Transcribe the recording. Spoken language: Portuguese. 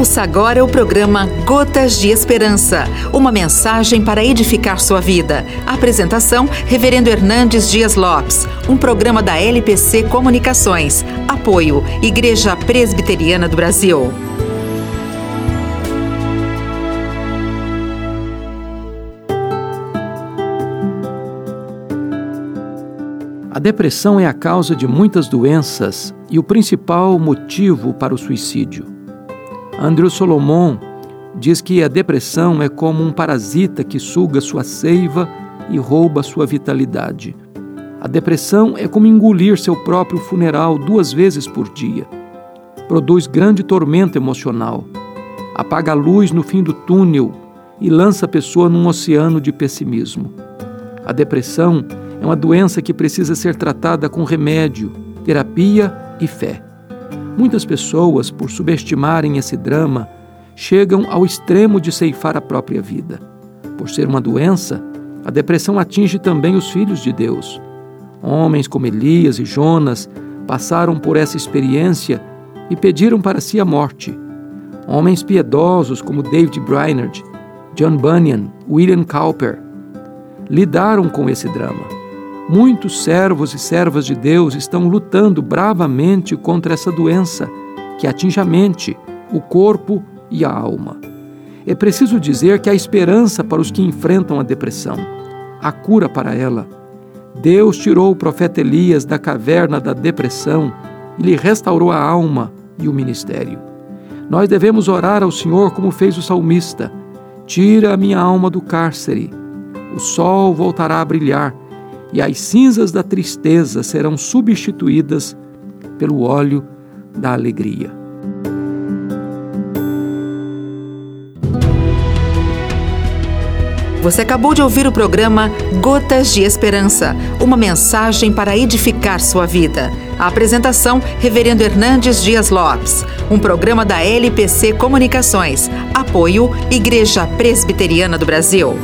Ouça agora o programa Gotas de Esperança, uma mensagem para edificar sua vida. Apresentação: Reverendo Hernandes Dias Lopes, um programa da LPC Comunicações. Apoio: Igreja Presbiteriana do Brasil. A depressão é a causa de muitas doenças e o principal motivo para o suicídio. Andrew Solomon diz que a depressão é como um parasita que suga sua seiva e rouba sua vitalidade. A depressão é como engolir seu próprio funeral duas vezes por dia. Produz grande tormento emocional, apaga a luz no fim do túnel e lança a pessoa num oceano de pessimismo. A depressão é uma doença que precisa ser tratada com remédio, terapia e fé. Muitas pessoas, por subestimarem esse drama, chegam ao extremo de ceifar a própria vida. Por ser uma doença, a depressão atinge também os filhos de Deus. Homens como Elias e Jonas passaram por essa experiência e pediram para si a morte. Homens piedosos como David Brainerd, John Bunyan, William Cowper lidaram com esse drama. Muitos servos e servas de Deus estão lutando bravamente contra essa doença que atinge a mente, o corpo e a alma. É preciso dizer que há esperança para os que enfrentam a depressão, há cura para ela. Deus tirou o profeta Elias da caverna da depressão e lhe restaurou a alma e o ministério. Nós devemos orar ao Senhor como fez o salmista: Tira a minha alma do cárcere. O sol voltará a brilhar e as cinzas da tristeza serão substituídas pelo óleo da alegria. Você acabou de ouvir o programa Gotas de Esperança, uma mensagem para edificar sua vida. A apresentação, Reverendo Hernandes Dias Lopes, um programa da LPC Comunicações. Apoio, Igreja Presbiteriana do Brasil.